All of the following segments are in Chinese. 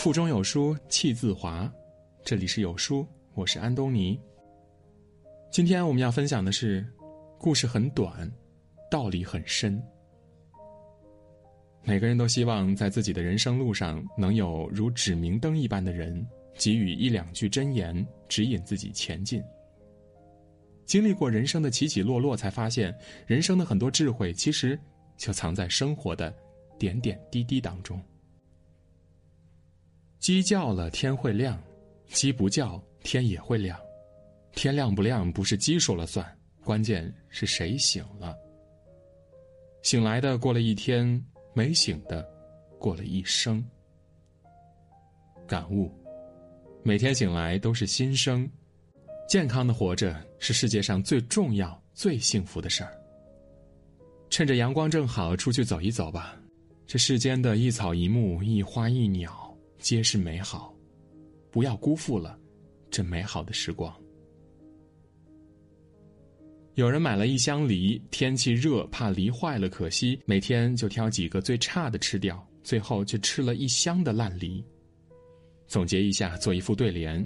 腹中有书气自华，这里是有书，我是安东尼。今天我们要分享的是，故事很短，道理很深。每个人都希望在自己的人生路上能有如指明灯一般的人，给予一两句真言，指引自己前进。经历过人生的起起落落，才发现人生的很多智慧，其实就藏在生活的点点滴滴当中。鸡叫了，天会亮；鸡不叫，天也会亮。天亮不亮，不是鸡说了算，关键是谁醒了。醒来的过了一天。没醒的，过了一生。感悟：每天醒来都是新生，健康的活着是世界上最重要、最幸福的事儿。趁着阳光正好，出去走一走吧。这世间的一草一木、一花一鸟，皆是美好，不要辜负了这美好的时光。有人买了一箱梨，天气热，怕梨坏了可惜，每天就挑几个最差的吃掉，最后却吃了一箱的烂梨。总结一下，做一副对联：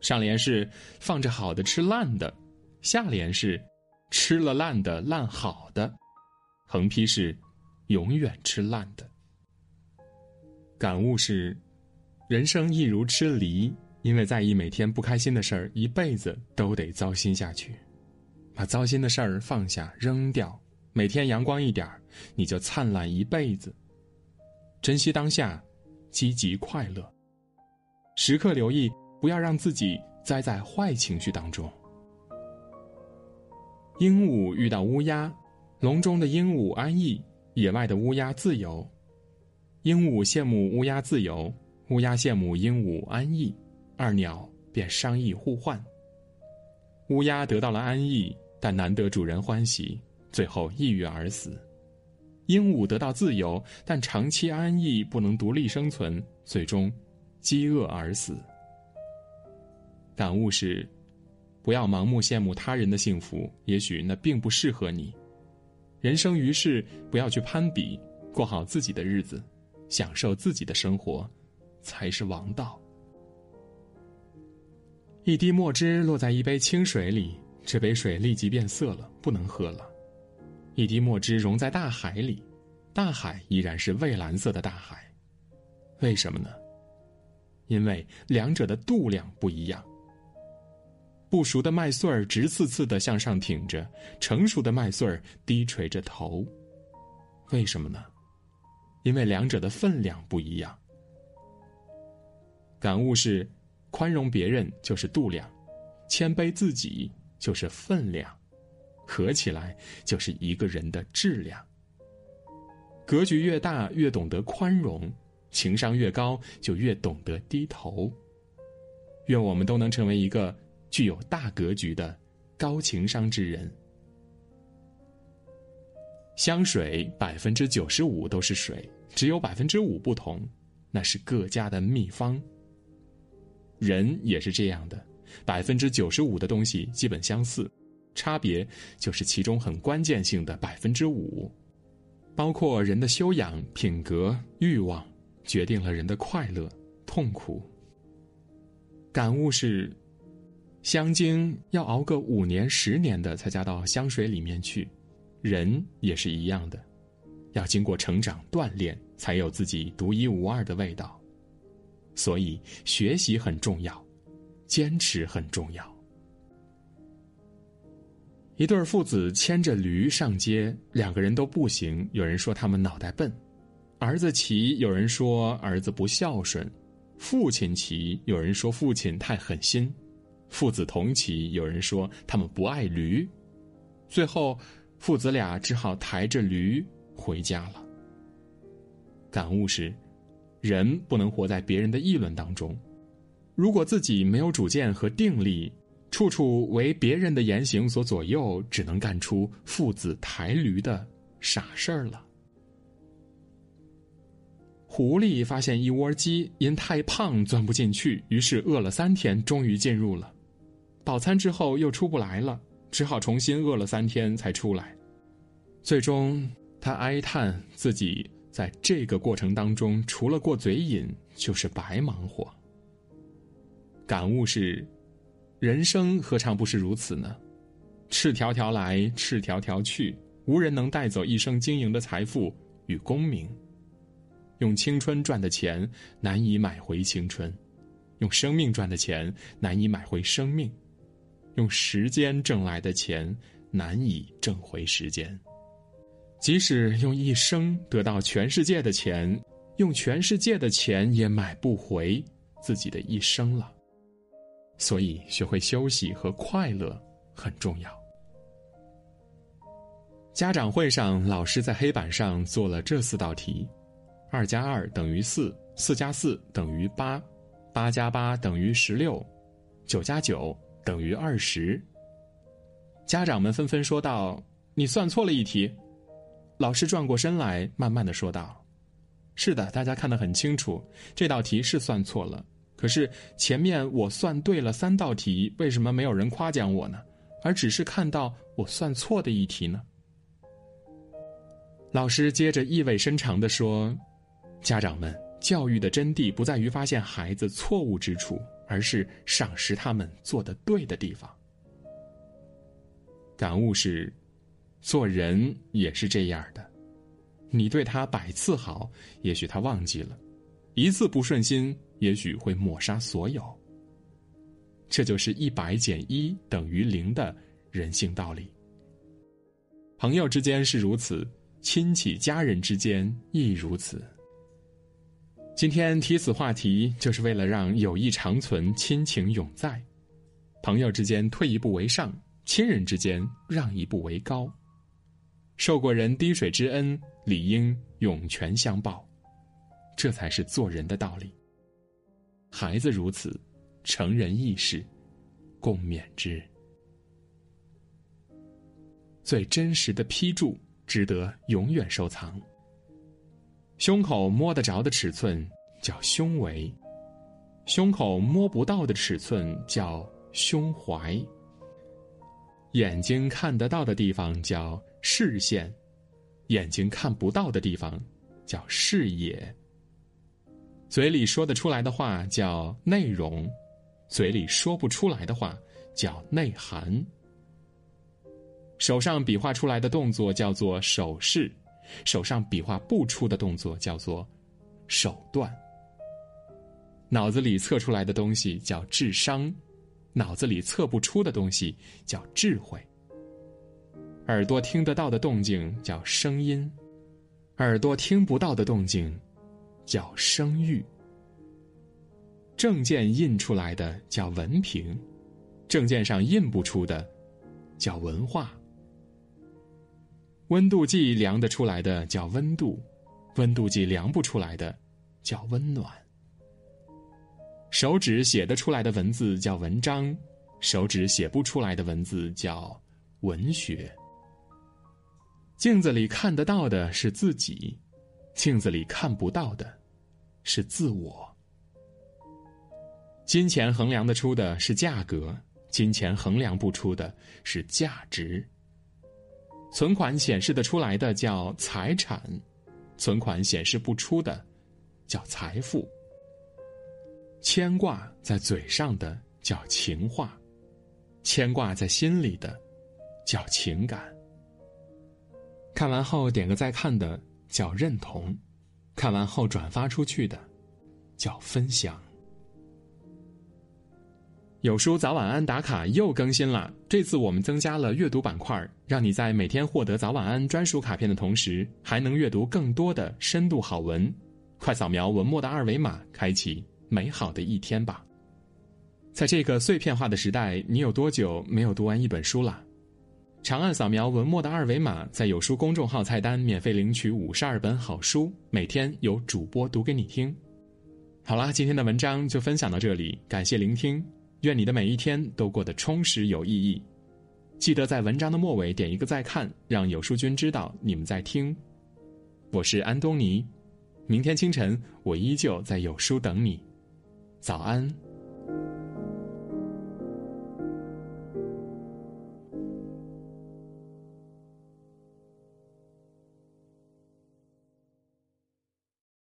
上联是放着好的吃烂的，下联是吃了烂的烂好的，横批是永远吃烂的。感悟是：人生一如吃梨，因为在意每天不开心的事儿，一辈子都得糟心下去。把糟心的事儿放下扔掉，每天阳光一点儿你就灿烂一辈子。珍惜当下，积极快乐，时刻留意，不要让自己栽在坏情绪当中。鹦鹉遇到乌鸦，笼中的鹦鹉安逸，野外的乌鸦自由。鹦鹉羡慕乌鸦自由，乌鸦羡慕鹦鹉安逸，二鸟便商议互换。乌鸦得到了安逸。但难得主人欢喜，最后抑郁而死。鹦鹉得到自由，但长期安逸不能独立生存，最终饥饿而死。感悟是：不要盲目羡慕他人的幸福，也许那并不适合你。人生于世，不要去攀比，过好自己的日子，享受自己的生活，才是王道。一滴墨汁落在一杯清水里。这杯水立即变色了，不能喝了。一滴墨汁溶在大海里，大海依然是蔚蓝色的大海。为什么呢？因为两者的度量不一样。不熟的麦穗儿直刺刺的向上挺着，成熟的麦穗儿低垂着头。为什么呢？因为两者的分量不一样。感悟是：宽容别人就是度量，谦卑自己。就是分量，合起来就是一个人的质量。格局越大，越懂得宽容；情商越高，就越懂得低头。愿我们都能成为一个具有大格局的高情商之人。香水百分之九十五都是水，只有百分之五不同，那是各家的秘方。人也是这样的。百分之九十五的东西基本相似，差别就是其中很关键性的百分之五，包括人的修养、品格、欲望，决定了人的快乐、痛苦。感悟是，香精要熬个五年、十年的才加到香水里面去，人也是一样的，要经过成长锻炼，才有自己独一无二的味道。所以，学习很重要。坚持很重要。一对父子牵着驴上街，两个人都不行。有人说他们脑袋笨，儿子骑，有人说儿子不孝顺；父亲骑，有人说父亲太狠心；父子同骑，有人说他们不爱驴。最后，父子俩只好抬着驴回家了。感悟是：人不能活在别人的议论当中。如果自己没有主见和定力，处处为别人的言行所左右，只能干出父子抬驴的傻事儿了。狐狸发现一窝鸡因太胖钻不进去，于是饿了三天，终于进入了。饱餐之后又出不来了，只好重新饿了三天才出来。最终，他哀叹自己在这个过程当中，除了过嘴瘾，就是白忙活。感悟是，人生何尝不是如此呢？赤条条来，赤条条去，无人能带走一生经营的财富与功名。用青春赚的钱难以买回青春，用生命赚的钱难以买回生命，用时间挣来的钱难以挣回时间。即使用一生得到全世界的钱，用全世界的钱也买不回自己的一生了。所以，学会休息和快乐很重要。家长会上，老师在黑板上做了这四道题。二加二等于四，四加四等于八，八加八等于十六，九加九等于二十。家长们纷纷说道：“你算错了一题。”老师转过身来，慢慢的说道：“是的，大家看得很清楚，这道题是算错了。可是前面我算对了三道题，为什么没有人夸奖我呢？而只是看到我算错的一题呢？”老师接着意味深长的说。家长们，教育的真谛不在于发现孩子错误之处，而是赏识他们做的对的地方。感悟是，做人也是这样的，你对他百次好，也许他忘记了；一次不顺心，也许会抹杀所有。这就是一百减一等于零的人性道理。朋友之间是如此，亲戚家人之间亦如此。今天提此话题，就是为了让友谊长存，亲情永在。朋友之间退一步为上，亲人之间让一步为高。受过人滴水之恩，理应涌泉相报，这才是做人的道理。孩子如此，成人亦是，共勉之。最真实的批注，值得永远收藏。胸口摸得着的尺寸叫胸围，胸口摸不到的尺寸叫胸怀。眼睛看得到的地方叫视线，眼睛看不到的地方叫视野。嘴里说得出来的话叫内容，嘴里说不出来的话叫内涵。手上比划出来的动作叫做手势。手上比划不出的动作叫做手段。脑子里测出来的东西叫智商，脑子里测不出的东西叫智慧。耳朵听得到的动静叫声音，耳朵听不到的动静叫声誉。证件印出来的叫文凭，证件上印不出的叫文化。温度计量得出来的叫温度，温度计量不出来的叫温暖。手指写得出来的文字叫文章，手指写不出来的文字叫文学。镜子里看得到的是自己，镜子里看不到的是自我。金钱衡量得出的是价格，金钱衡量不出的是价值。存款显示的出来的叫财产，存款显示不出的叫财富。牵挂在嘴上的叫情话，牵挂在心里的叫情感。看完后点个再看的叫认同，看完后转发出去的叫分享。有书早晚安打卡又更新了，这次我们增加了阅读板块，让你在每天获得早晚安专属卡片的同时，还能阅读更多的深度好文。快扫描文末的二维码，开启美好的一天吧。在这个碎片化的时代，你有多久没有读完一本书了？长按扫描文末的二维码，在有书公众号菜单免费领取五十二本好书，每天有主播读给你听。好啦，今天的文章就分享到这里，感谢聆听。愿你的每一天都过得充实有意义，记得在文章的末尾点一个再看，让有书君知道你们在听。我是安东尼，明天清晨我依旧在有书等你，早安。